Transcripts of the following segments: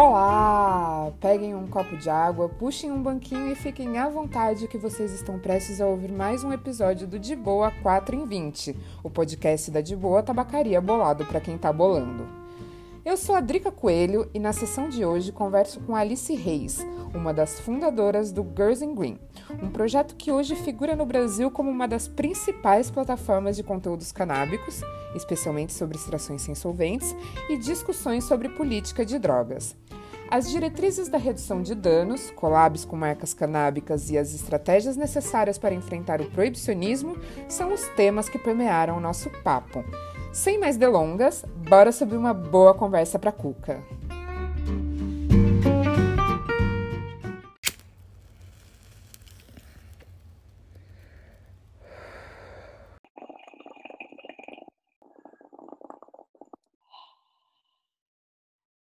Olá! Peguem um copo de água, puxem um banquinho e fiquem à vontade que vocês estão prestes a ouvir mais um episódio do De Boa 4 em 20, o podcast da De Boa Tabacaria Bolado para quem tá bolando. Eu sou a Drica Coelho e na sessão de hoje converso com Alice Reis, uma das fundadoras do Girls in Green, um projeto que hoje figura no Brasil como uma das principais plataformas de conteúdos canábicos, especialmente sobre extrações sem solventes e discussões sobre política de drogas. As diretrizes da redução de danos, collabs com marcas canábicas e as estratégias necessárias para enfrentar o proibicionismo são os temas que permearam o nosso papo. Sem mais delongas, bora subir uma boa conversa para Cuca.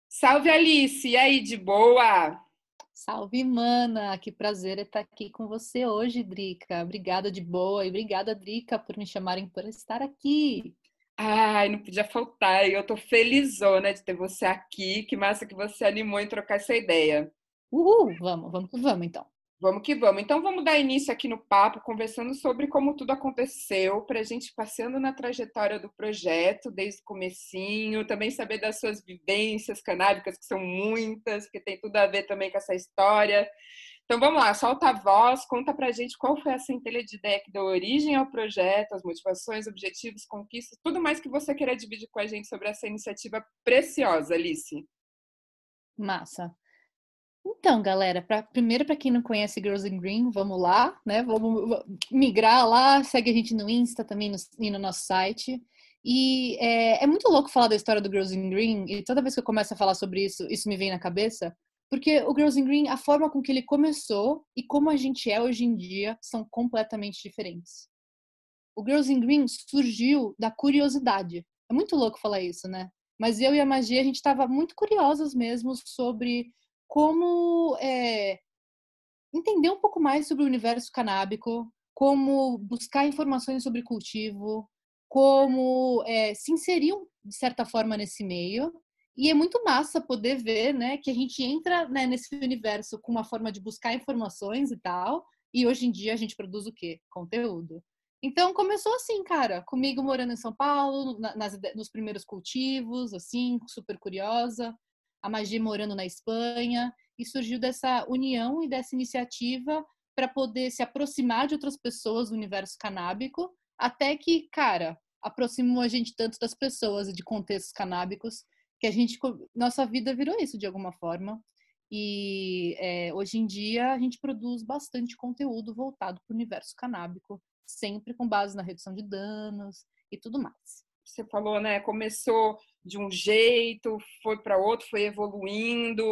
Salve Alice, e aí, de boa? Salve, mana! Que prazer estar aqui com você hoje, Drica. Obrigada de boa e obrigada, Drica, por me chamarem para estar aqui. Ai, não podia faltar. Eu tô felizona de ter você aqui. Que massa que você animou em trocar essa ideia. Uhul! Vamos, vamos que vamos, então. Vamos que vamos. Então vamos dar início aqui no papo, conversando sobre como tudo aconteceu, para a gente passeando na trajetória do projeto, desde o comecinho, também saber das suas vivências canábicas, que são muitas, que tem tudo a ver também com essa história. Então vamos lá, solta a voz, conta pra gente qual foi a centelha de ideia que deu origem ao projeto, as motivações, objetivos, conquistas, tudo mais que você queira dividir com a gente sobre essa iniciativa preciosa, Alice. Massa. Então, galera, pra, primeiro para quem não conhece Girls in Green, vamos lá, né? Vamos migrar lá, segue a gente no Insta também no, e no nosso site. E é, é, muito louco falar da história do Girls in Green, e toda vez que eu começo a falar sobre isso, isso me vem na cabeça, porque o Girls in Green, a forma com que ele começou e como a gente é hoje em dia são completamente diferentes. O Girls in Green surgiu da curiosidade. É muito louco falar isso, né? Mas eu e a Magia, a gente estava muito curiosas mesmo sobre como é, entender um pouco mais sobre o universo canábico, como buscar informações sobre cultivo, como é, se inserir de certa forma nesse meio. E é muito massa poder ver, né, que a gente entra né, nesse universo com uma forma de buscar informações e tal. E hoje em dia a gente produz o quê? Conteúdo. Então começou assim, cara, comigo morando em São Paulo, nas, nos primeiros cultivos, assim, super curiosa a Magia morando na Espanha, e surgiu dessa união e dessa iniciativa para poder se aproximar de outras pessoas do universo canábico, até que, cara, aproximou a gente tanto das pessoas e de contextos canábicos que a gente nossa vida virou isso de alguma forma. E é, hoje em dia a gente produz bastante conteúdo voltado para o universo canábico, sempre com base na redução de danos e tudo mais. Você falou, né? Começou de um jeito, foi para outro, foi evoluindo.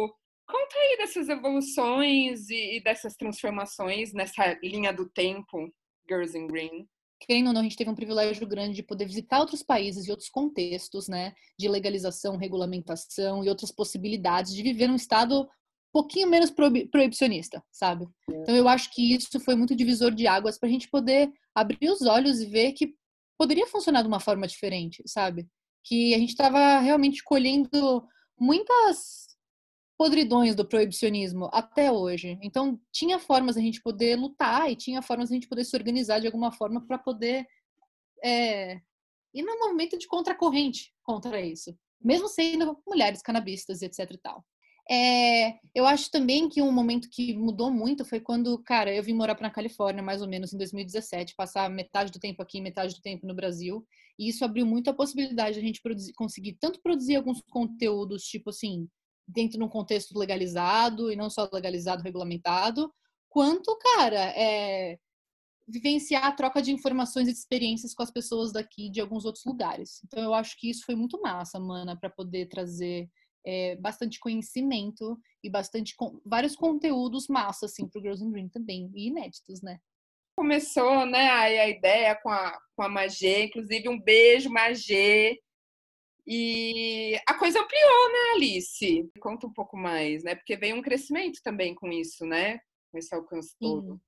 Conta aí dessas evoluções e, dessas transformações nessa linha do tempo, Girls in Green. Querendo ou não, a gente teve um privilégio grande de poder visitar outros países e outros contextos, né? De legalização, regulamentação e outras possibilidades de viver num estado um pouquinho menos proibicionista, sabe? É. Então eu acho que isso foi muito divisor de águas para a gente poder abrir os olhos e ver que poderia funcionar de uma forma diferente, sabe? que a gente estava realmente colhendo muitas podridões do proibicionismo até hoje. Então, tinha formas a gente poder lutar e tinha formas a gente poder se organizar de alguma forma para poder é, ir no movimento de contracorrente contra isso, mesmo sendo mulheres canabistas, etc e tal. É, eu acho também que um momento que mudou muito foi quando, cara, eu vim morar para a Califórnia, mais ou menos em 2017, passar metade do tempo aqui, metade do tempo no Brasil, e isso abriu muito a possibilidade de a gente produzir, conseguir tanto produzir alguns conteúdos, tipo assim, dentro de um contexto legalizado e não só legalizado, regulamentado, quanto, cara, é, vivenciar a troca de informações e de experiências com as pessoas daqui de alguns outros lugares. Então eu acho que isso foi muito massa, mana, para poder trazer é, bastante conhecimento e bastante vários conteúdos massa assim para o Girls in também e inéditos, né? Começou, né, a, a ideia com a com a Magê, inclusive um beijo Magê. E a coisa ampliou, né, Alice? Conta um pouco mais, né? Porque veio um crescimento também com isso, né? Com esse alcance todo. Sim.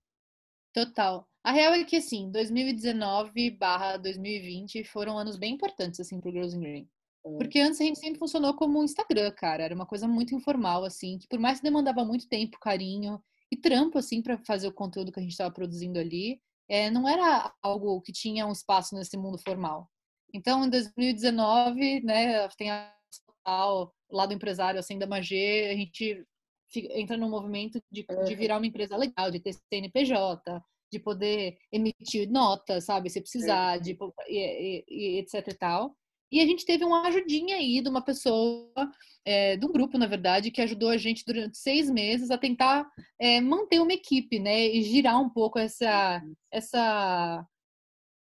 Total. A real é que, assim, 2019 barra 2020 foram anos bem importantes, assim, pro Girls in Green. Porque antes a gente sempre funcionou como um Instagram, cara. Era uma coisa muito informal, assim, que por mais que demandava muito tempo, carinho e trampo, assim, para fazer o conteúdo que a gente estava produzindo ali, é, não era algo que tinha um espaço nesse mundo formal. Então, em 2019, né, tem a o lado empresário, assim, da Magê, a gente entra no movimento de, de virar uma empresa legal, de ter CNPJ, de poder emitir notas, sabe, se precisar, de, e, e, e etc e tal. E a gente teve uma ajudinha aí de uma pessoa, é, de um grupo, na verdade, que ajudou a gente durante seis meses a tentar é, manter uma equipe, né? E girar um pouco essa, essa,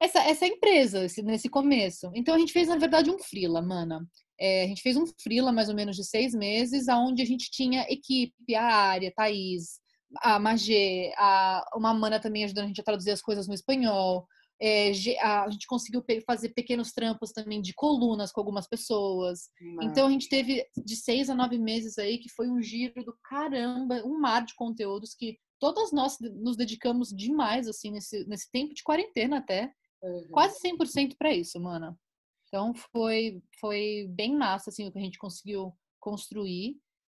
essa, essa empresa esse, nesse começo. Então a gente fez, na verdade, um freela, mana. É, a gente fez um freela mais ou menos de seis meses, aonde a gente tinha equipe, a área, Thaís, a Magê, a, uma mana também ajudando a gente a traduzir as coisas no espanhol. É, a gente conseguiu fazer pequenos trampos também de colunas com algumas pessoas. Então a gente teve de seis a nove meses aí que foi um giro do caramba, um mar de conteúdos que todas nós nos dedicamos demais assim nesse, nesse tempo de quarentena até. Uhum. Quase 100% para isso, mana. Então foi foi bem massa assim o que a gente conseguiu construir.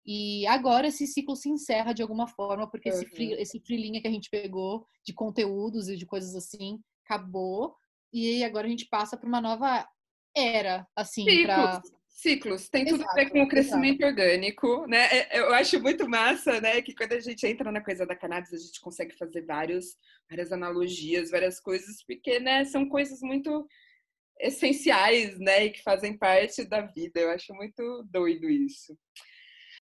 E agora esse ciclo se encerra de alguma forma, porque uhum. esse, free, esse freelinha que a gente pegou de conteúdos e de coisas assim acabou e agora a gente passa para uma nova era, assim, para ciclos. Tem tudo exato, a ver com o crescimento exato. orgânico, né? É, eu acho muito massa, né? Que quando a gente entra na coisa da cannabis, a gente consegue fazer vários, várias analogias, várias coisas, porque, né? São coisas muito essenciais, né? E que fazem parte da vida. Eu acho muito doido isso.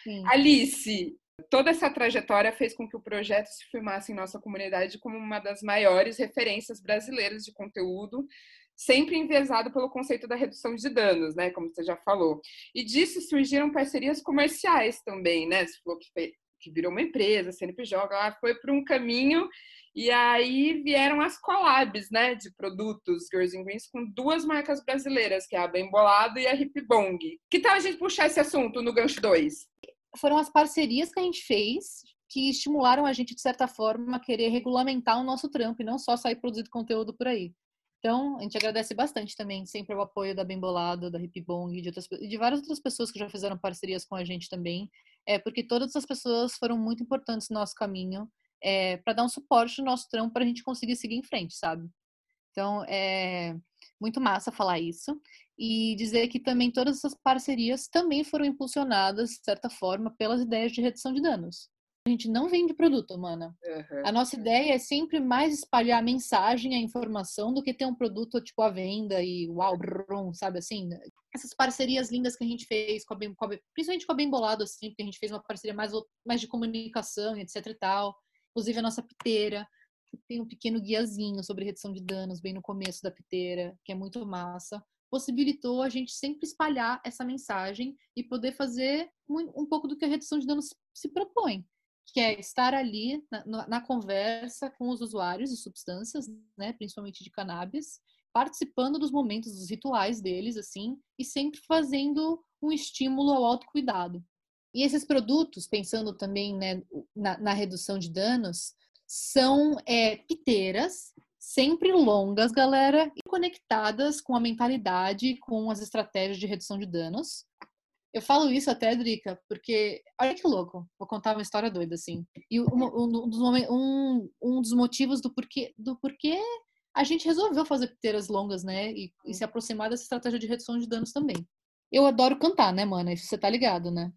Sim. Alice, Toda essa trajetória fez com que o projeto se firmasse em nossa comunidade como uma das maiores referências brasileiras de conteúdo, sempre enviesado pelo conceito da redução de danos, né, como você já falou. E disso surgiram parcerias comerciais também, né? Você falou que, foi, que virou uma empresa, CNPJ, ela foi para um caminho e aí vieram as collabs, né, de produtos Girls and Greens com duas marcas brasileiras, que é a Bem Bolado e a Hip Bong. Que tal a gente puxar esse assunto no gancho 2? foram as parcerias que a gente fez que estimularam a gente, de certa forma, a querer regulamentar o nosso trampo e não só sair produzindo conteúdo por aí. Então, a gente agradece bastante também sempre o apoio da Bembolado, da Hip Bong e de, outras, de várias outras pessoas que já fizeram parcerias com a gente também, é, porque todas essas pessoas foram muito importantes no nosso caminho é, para dar um suporte no nosso trampo para a gente conseguir seguir em frente, sabe? Então, é muito massa falar isso e dizer que também todas essas parcerias também foram impulsionadas, de certa forma, pelas ideias de redução de danos. A gente não vende produto, mana. Uhum. A nossa ideia é sempre mais espalhar a mensagem, a informação, do que ter um produto tipo à venda e uau, brum, sabe assim? Essas parcerias lindas que a gente fez, com a Bem, com a, principalmente com a Bem Bolado, assim, porque a gente fez uma parceria mais, mais de comunicação, etc e tal. Inclusive a nossa piteira tem um pequeno guiazinho sobre redução de danos bem no começo da piteira, que é muito massa possibilitou a gente sempre espalhar essa mensagem e poder fazer um, pouco do que a redução de danos se propõe, que é estar ali na, na conversa com os usuários de substâncias, né, principalmente de cannabis, participando dos momentos, dos rituais deles, assim, e sempre fazendo um estímulo ao autocuidado. E esses produtos, pensando também né, na, na redução de danos, são é, piteiras sempre longas, galera, e conectadas com a mentalidade, com as estratégias de redução de danos. Eu falo isso até, Drica, porque olha que louco. Vou contar uma história doida assim. E um, um, dos, um, um dos motivos do porquê, do porquê a gente resolveu fazer piteiras longas, né? E, e, se aproximar dessa estratégia de redução de danos também. Eu adoro cantar, né, mana? Você tá ligado, né?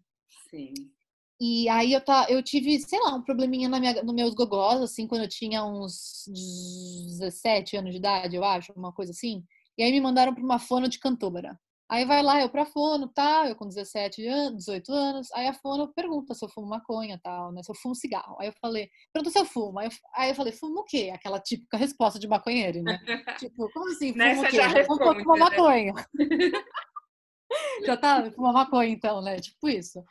Sim. E aí eu, tá, eu tive, sei lá, um probleminha na minha, no meus gogós, assim, quando eu tinha uns 17 anos de idade, eu acho, uma coisa assim. E aí me mandaram para uma fono de cantora. Aí vai lá, eu pra fono, tá? Eu com 17 anos, 18 anos. Aí a fono pergunta se eu fumo maconha, tal, né? Se eu fumo cigarro. Aí eu falei, pergunta se eu fumo. Aí eu, aí eu falei, fumo o quê? Aquela típica resposta de maconheiro, né? tipo, como assim? Fumo Nessa o quê? Já, responde, fumo né? maconha. já tá? Fuma maconha, então, né? Tipo isso.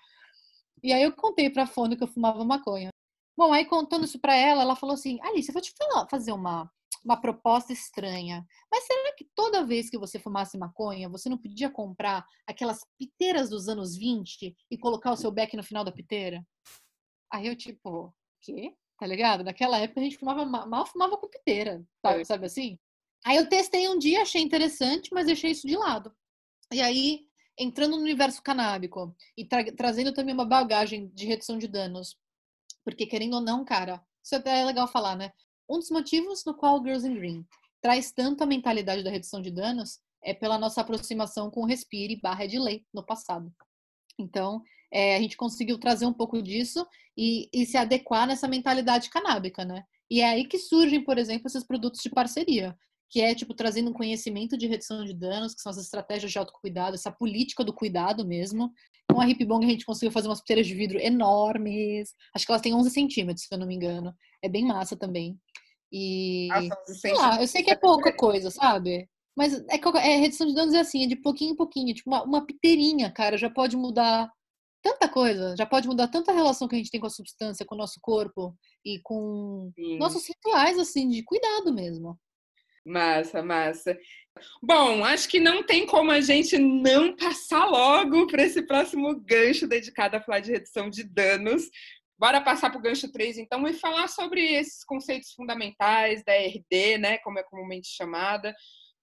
E aí eu contei pra Fono que eu fumava maconha. Bom, aí contando isso pra ela, ela falou assim: Alice, eu vou te falar, fazer uma, uma proposta estranha. Mas será que toda vez que você fumasse maconha, você não podia comprar aquelas piteiras dos anos 20 e colocar o seu beck no final da piteira? Aí eu, tipo, quê? Tá ligado? Naquela época a gente fumava, mal fumava com piteira, sabe, sabe assim? Aí eu testei um dia, achei interessante, mas deixei isso de lado. E aí entrando no universo canábico e tra trazendo também uma bagagem de redução de danos, porque querendo ou não, cara, isso até é legal falar, né? Um dos motivos no qual Girls in Green traz tanto a mentalidade da redução de danos é pela nossa aproximação com o Respire barra de lei no passado. Então, é, a gente conseguiu trazer um pouco disso e, e, se adequar nessa mentalidade canábica, né? E é aí que surgem, por exemplo, esses produtos de parceria, que é, tipo, trazendo um conhecimento de redução de danos, que são as estratégias de autocuidado, essa política do cuidado mesmo. Com a Hip Bong a gente conseguiu fazer umas puteiras de vidro enormes. Acho que elas têm 11 centímetros, se eu não me engano. É bem massa também. E. sei lá, eu sei que é pouca coisa, sabe? Mas é, é redução de danos é assim, é de pouquinho em pouquinho. Tipo, uma, uma piteirinha, cara, já pode mudar tanta coisa, já pode mudar tanta relação que a gente tem com a substância, com o nosso corpo e com Sim. nossos rituais, assim, de cuidado mesmo. Massa, massa. Bom, acho que não tem como a gente não passar logo para esse próximo gancho dedicado a falar de redução de danos. Bora passar para o gancho 3, então, e falar sobre esses conceitos fundamentais da RD, né, como é comumente chamada,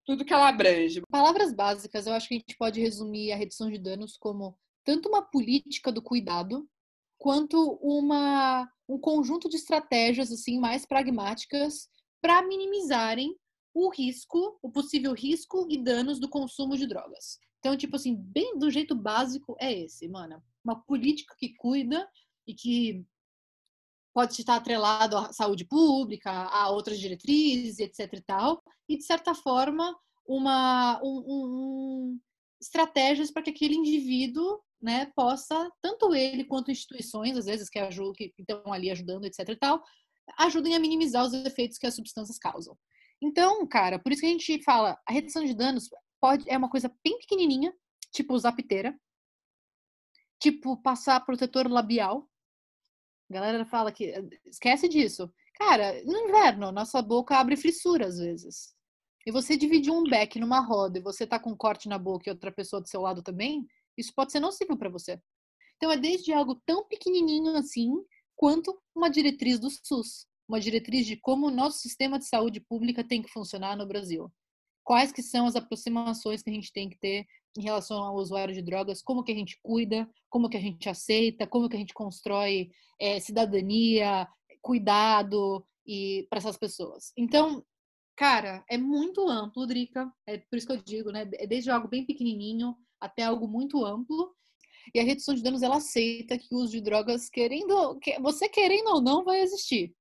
tudo que ela abrange. Palavras básicas, eu acho que a gente pode resumir a redução de danos como tanto uma política do cuidado, quanto uma, um conjunto de estratégias assim mais pragmáticas para minimizarem o risco, o possível risco e danos do consumo de drogas. Então, tipo assim, bem do jeito básico é esse, mano. Uma política que cuida e que pode estar atrelado à saúde pública, a outras diretrizes, etc e tal, e de certa forma uma um, um, estratégias para que aquele indivíduo, né, possa tanto ele quanto instituições, às vezes que ajudam, que estão ali ajudando, etc e tal, ajudem a minimizar os efeitos que as substâncias causam. Então, cara, por isso que a gente fala, a redução de danos pode é uma coisa bem pequenininha, tipo usar piteira, tipo passar protetor labial. A galera fala que esquece disso. Cara, no inverno, nossa boca abre fissura às vezes. E você dividir um beck numa roda e você tá com um corte na boca e outra pessoa do seu lado também, isso pode ser nocivo para você. Então é desde algo tão pequenininho assim, quanto uma diretriz do SUS uma diretriz de como o nosso sistema de saúde pública tem que funcionar no Brasil. Quais que são as aproximações que a gente tem que ter em relação ao usuário de drogas, como que a gente cuida, como que a gente aceita, como que a gente constrói é, cidadania, cuidado e para essas pessoas. Então, cara, é muito amplo, Drica. É por isso que eu digo, né? É desde algo bem pequenininho até algo muito amplo. E a redução de danos ela aceita que o uso de drogas, querendo, você querendo ou não, vai existir.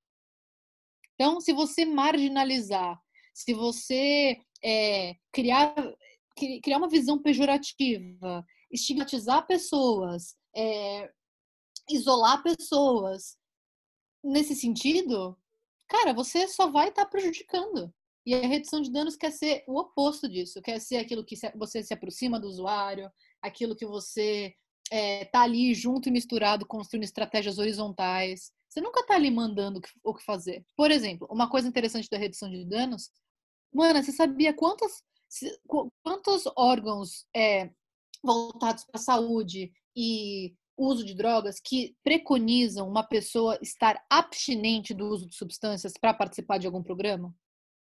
Então, se você marginalizar, se você é, criar, criar uma visão pejorativa, estigmatizar pessoas, é, isolar pessoas, nesse sentido, cara, você só vai estar tá prejudicando. E a redução de danos quer ser o oposto disso, quer ser aquilo que você se aproxima do usuário, aquilo que você é, tá ali junto e misturado, construindo estratégias horizontais. Você nunca tá ali mandando o que fazer. Por exemplo, uma coisa interessante da redução de danos, mano, você sabia quantos, órgãos é, voltados para saúde e uso de drogas que preconizam uma pessoa estar abstinente do uso de substâncias para participar de algum programa?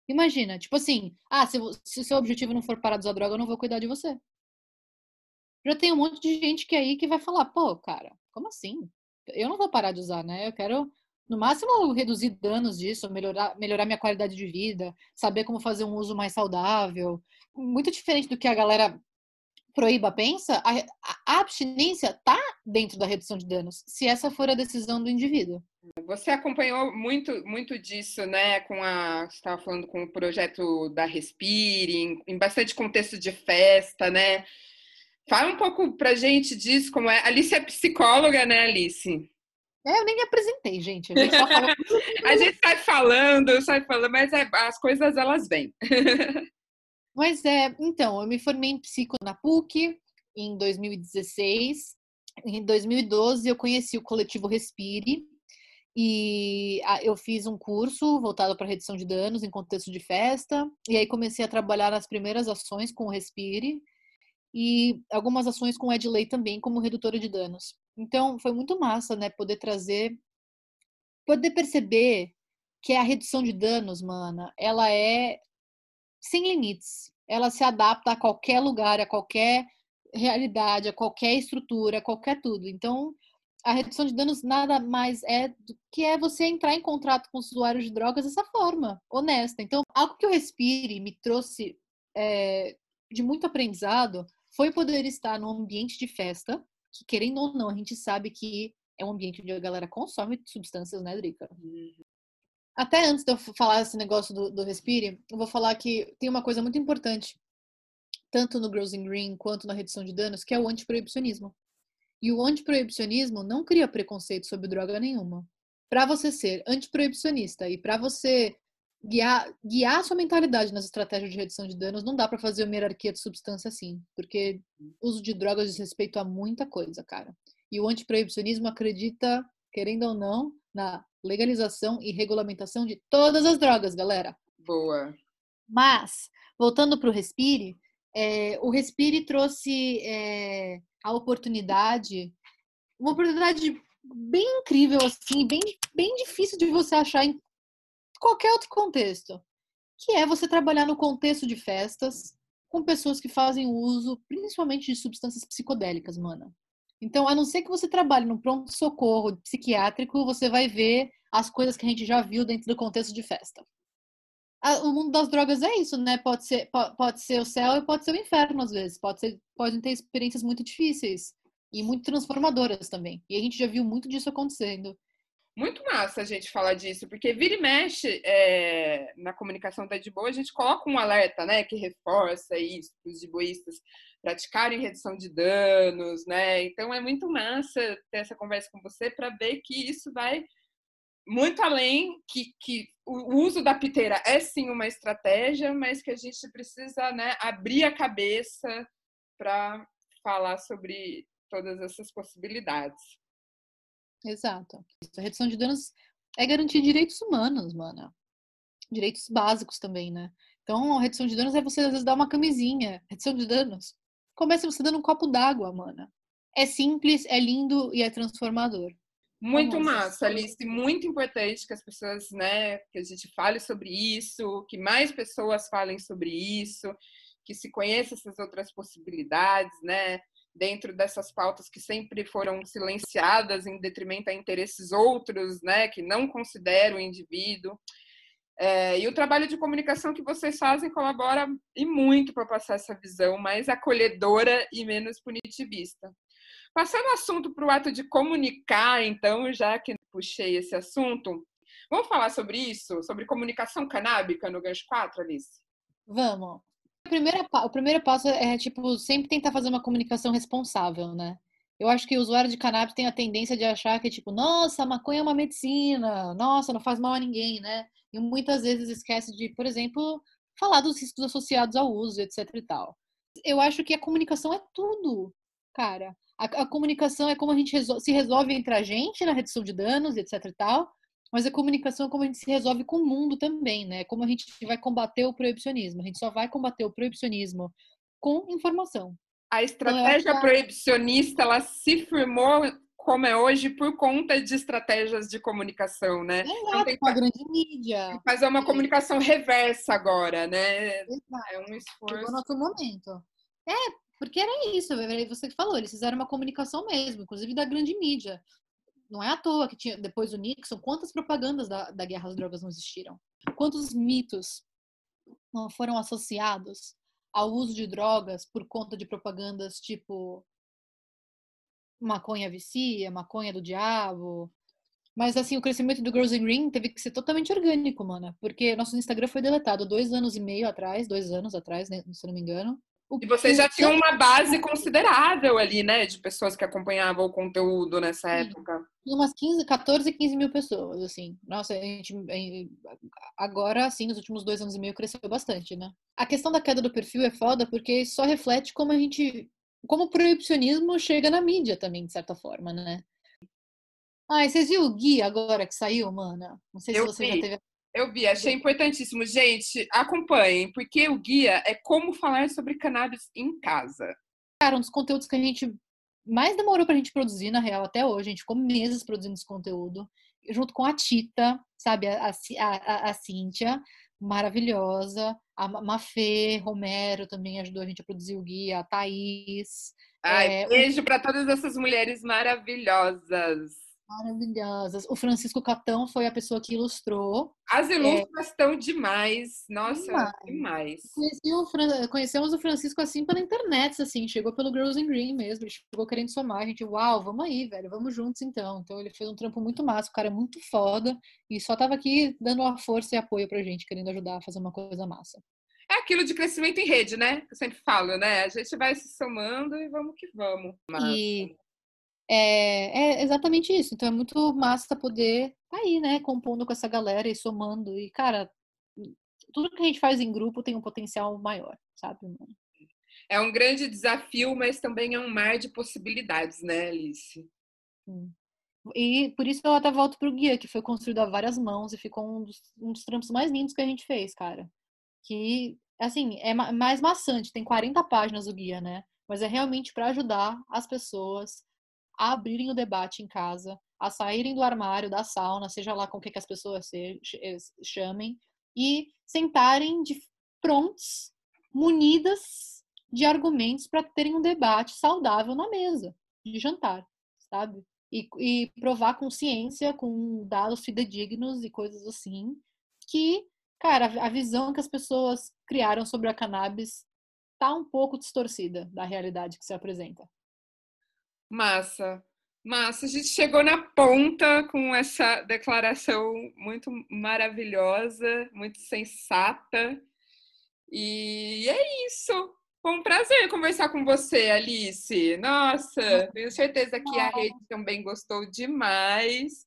Imagina, tipo assim, ah, se, se seu objetivo não for parar de usar droga, eu não vou cuidar de você. Já tem um monte de gente que é aí que vai falar, pô, cara, como assim? Eu não vou parar de usar, né? Eu quero, no máximo, reduzir danos disso, melhorar, melhorar minha qualidade de vida, saber como fazer um uso mais saudável. Muito diferente do que a galera proíba pensa, a, abstinência tá dentro da redução de danos, se essa for a decisão do indivíduo. Você acompanhou muito, muito disso, né? Com a, você estava falando com o projeto da Respire, em, em bastante contexto de festa, né? Fala um pouco pra gente disso, como é. Alice é psicóloga, né, Alice? É, eu nem me apresentei, gente. A gente, só fala... a gente sai falando, sai falando, mas é, as coisas elas vêm. mas é, então, eu me formei em psico na PUC em 2016. Em 2012 eu conheci o coletivo Respire e eu fiz um curso voltado para redução de danos em contexto de festa e aí comecei a trabalhar nas primeiras ações com o Respire e algumas ações com Edley também como redutora de danos. Então, foi muito massa, né, poder trazer poder perceber que a redução de danos, mana, ela é sem limites. Ela se adapta a qualquer lugar, a qualquer realidade, a qualquer estrutura, a qualquer tudo. Então, a redução de danos nada mais é do que é você entrar em contato com os usuários de drogas dessa forma, honesta. Então, algo que eu respire me trouxe é, de muito aprendizado foi poder estar num ambiente de festa, que querendo ou não, a gente sabe que é um ambiente onde a galera consome substâncias, né, Drica? Uhum. Até antes de eu falar esse negócio do, do respire, eu vou falar que tem uma coisa muito importante, tanto no Girls in Green quanto na redução de danos, que é o antiproibicionismo. E o antiproibicionismo não cria preconceito sobre droga nenhuma. Para você ser antiproibicionista e para você guiar, guiar a sua mentalidade nas estratégias de redução de danos, não dá para fazer uma hierarquia de substância assim, porque o uso de drogas diz respeito a muita coisa, cara. E o antiproibicionismo acredita, querendo ou não, na legalização e regulamentação de todas as drogas, galera. Boa. Mas, voltando para o Respire, é, o Respire trouxe é, a oportunidade, uma oportunidade bem incrível, assim, bem, bem difícil de você achar em qualquer outro contexto, que é você trabalhar no contexto de festas com pessoas que fazem uso, principalmente de substâncias psicodélicas, mano. Então, a não ser que você trabalhe no pronto-socorro psiquiátrico, você vai ver as coisas que a gente já viu dentro do contexto de festa. O mundo das drogas é isso, né? Pode ser, pode ser o céu e pode ser o inferno, às vezes. Pode ser, podem ter experiências muito difíceis e muito transformadoras também. E a gente já viu muito disso acontecendo. Muito massa a gente falar disso, porque vira e mexe é, na comunicação da de boa, a gente coloca um alerta, né, que reforça isso, os diboístas praticarem redução de danos, né? Então é muito massa ter essa conversa com você para ver que isso vai muito além que, que o uso da piteira é sim uma estratégia, mas que a gente precisa né, abrir a cabeça para falar sobre todas essas possibilidades. Exato. A redução de danos é garantir direitos humanos, mana. Direitos básicos também, né? Então, a redução de danos é você, às vezes, dar uma camisinha. Redução de danos. Começa você dando um copo d'água, mana. É simples, é lindo e é transformador. Muito Vamos. massa, Alice. Muito importante que as pessoas, né, que a gente fale sobre isso, que mais pessoas falem sobre isso, que se conheça essas outras possibilidades, né? Dentro dessas pautas que sempre foram silenciadas em detrimento a interesses outros, né, que não consideram o indivíduo. É, e o trabalho de comunicação que vocês fazem colabora e muito para passar essa visão mais acolhedora e menos punitivista. Passando o assunto para o ato de comunicar, então, já que puxei esse assunto, vamos falar sobre isso? Sobre comunicação canábica no Gancho 4, Alice? Vamos primeira, o primeiro passo é, tipo, sempre tentar fazer uma comunicação responsável, né? Eu acho que o usuário de cannabis tem a tendência de achar que, tipo, nossa, maconha é uma medicina, nossa, não faz mal a ninguém, né? E muitas vezes esquece de, por exemplo, falar dos riscos associados ao uso, etc e tal. Eu acho que a comunicação é tudo, cara. A, a comunicação é como a gente resol se resolve entre a gente na redução de danos, etc e tal, mas a comunicação é como a gente se resolve com o mundo também, né? Como a gente vai combater o proibicionismo. A gente só vai combater o proibicionismo com informação. A estratégia então, proibicionista, ela se firmou como é hoje por conta de estratégias de comunicação, né? Exato, então, tem com a grande mídia. Fazer uma comunicação reversa agora, né? Exato. É um esforço. Chegou no outro momento. É, porque era isso, você que falou, eles fizeram uma comunicação mesmo, inclusive da grande mídia não é à toa que tinha, depois do Nixon, quantas propagandas da, da guerra às drogas não existiram? Quantos mitos não foram associados ao uso de drogas por conta de propagandas tipo maconha vicia, maconha do diabo. Mas assim, o crescimento do Girls in Green teve que ser totalmente orgânico, mana, porque nosso Instagram foi deletado dois anos e meio atrás, dois anos atrás, né, se não me engano. E vocês já tinham uma base considerável ali, né? De pessoas que acompanhavam o conteúdo nessa Sim. época. Umas 15, 14, 15 mil pessoas, assim. Nossa, a gente. Agora, assim, nos últimos dois anos e meio cresceu bastante, né? A questão da queda do perfil é foda porque só reflete como a gente. Como o proibicionismo chega na mídia também, de certa forma, né? Ah, vocês viram o Gui agora que saiu, mana? Não sei Eu se você vi. já teve eu vi, achei importantíssimo. Gente, acompanhem, porque o guia é como falar sobre cannabis em casa. Cara, um dos conteúdos que a gente mais demorou pra gente produzir, na real, até hoje. A gente ficou meses produzindo esse conteúdo, junto com a Tita, sabe, a, a, a, a Cíntia, maravilhosa, a Mafê Romero também ajudou a gente a produzir o guia, a Thaís. Ai, é, beijo o... para todas essas mulheres maravilhosas maravilhosas. O Francisco Catão foi a pessoa que ilustrou. As ilustras é... estão demais. Nossa, demais. demais. O Conhecemos o Francisco assim pela internet, assim, chegou pelo Girls in Green mesmo, ele chegou querendo somar, a gente, uau, vamos aí, velho, vamos juntos então. Então ele fez um trampo muito massa, o cara é muito foda e só tava aqui dando uma força e apoio pra gente, querendo ajudar a fazer uma coisa massa. É aquilo de crescimento em rede, né? Eu sempre falo, né? A gente vai se somando e vamos que vamos. E é, é exatamente isso. Então é muito massa poder tá aí, né, compondo com essa galera e somando. E, cara, tudo que a gente faz em grupo tem um potencial maior, sabe? É um grande desafio, mas também é um mar de possibilidades, né, Alice? E por isso eu até volto pro guia, que foi construído a várias mãos e ficou um dos, um dos trampos mais lindos que a gente fez, cara. Que, assim, é mais maçante, tem 40 páginas o guia, né? Mas é realmente para ajudar as pessoas a abrirem o debate em casa, a saírem do armário, da sauna, seja lá com o que, que as pessoas se, chamem, e sentarem de prontos, munidas de argumentos para terem um debate saudável na mesa de jantar, sabe? E, e provar com ciência, com dados fidedignos e coisas assim, que, cara, a visão que as pessoas criaram sobre a cannabis tá um pouco distorcida da realidade que se apresenta. Massa. Massa, a gente chegou na ponta com essa declaração muito maravilhosa, muito sensata. E é isso. Foi um prazer conversar com você, Alice. Nossa, tenho certeza que a rede também gostou demais.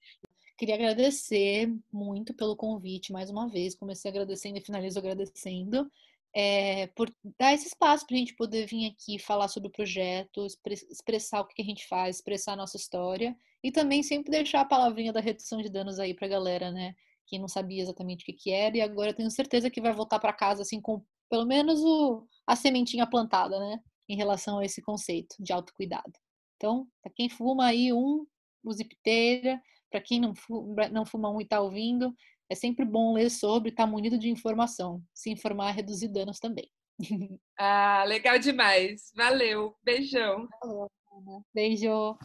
Queria agradecer muito pelo convite mais uma vez. Comecei agradecendo e finalizo agradecendo é, por dar esse espaço para a gente poder vir aqui falar sobre o projeto, expressar o que a gente faz, expressar a nossa história e também sempre deixar a palavrinha da redução de danos aí para a galera, né? Que não sabia exatamente o que, que era e agora tenho certeza que vai voltar para casa assim com pelo menos o, a sementinha plantada, né? Em relação a esse conceito de autocuidado. Então, para quem fuma aí um, use piteira. Para quem não fuma, não fuma um e está ouvindo, é sempre bom ler sobre, estar tá munido de informação. Se informar, reduzir danos também. Ah, legal demais. Valeu. Beijão. Valeu, Beijo.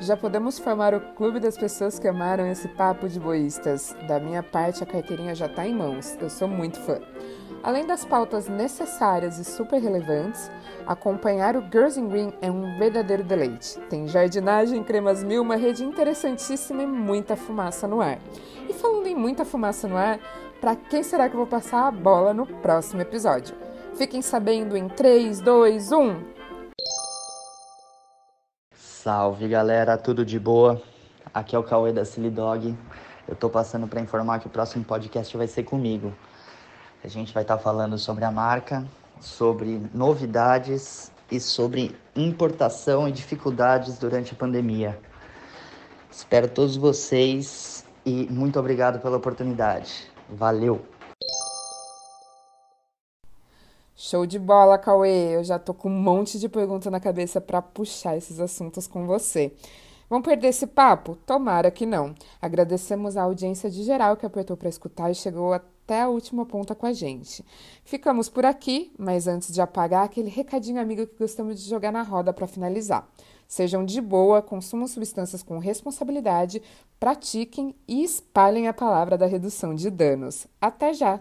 Já podemos formar o clube das pessoas que amaram esse papo de boístas. Da minha parte, a carteirinha já está em mãos. Eu sou muito fã. Além das pautas necessárias e super relevantes, acompanhar o Girls in Green é um verdadeiro deleite. Tem jardinagem, cremas mil, uma rede interessantíssima e muita fumaça no ar. E falando em muita fumaça no ar, para quem será que eu vou passar a bola no próximo episódio? Fiquem sabendo em 3, 2, 1. Salve galera, tudo de boa? Aqui é o Cauê da Silly Dog. Eu tô passando para informar que o próximo podcast vai ser comigo. A gente vai estar tá falando sobre a marca, sobre novidades e sobre importação e dificuldades durante a pandemia. Espero todos vocês e muito obrigado pela oportunidade. Valeu! Show de bola, Cauê! Eu já tô com um monte de pergunta na cabeça para puxar esses assuntos com você. Vamos perder esse papo? Tomara que não. Agradecemos a audiência de geral que apertou para escutar e chegou até até a última ponta com a gente. Ficamos por aqui, mas antes de apagar, aquele recadinho amigo que gostamos de jogar na roda para finalizar. Sejam de boa, consumam substâncias com responsabilidade, pratiquem e espalhem a palavra da redução de danos. Até já!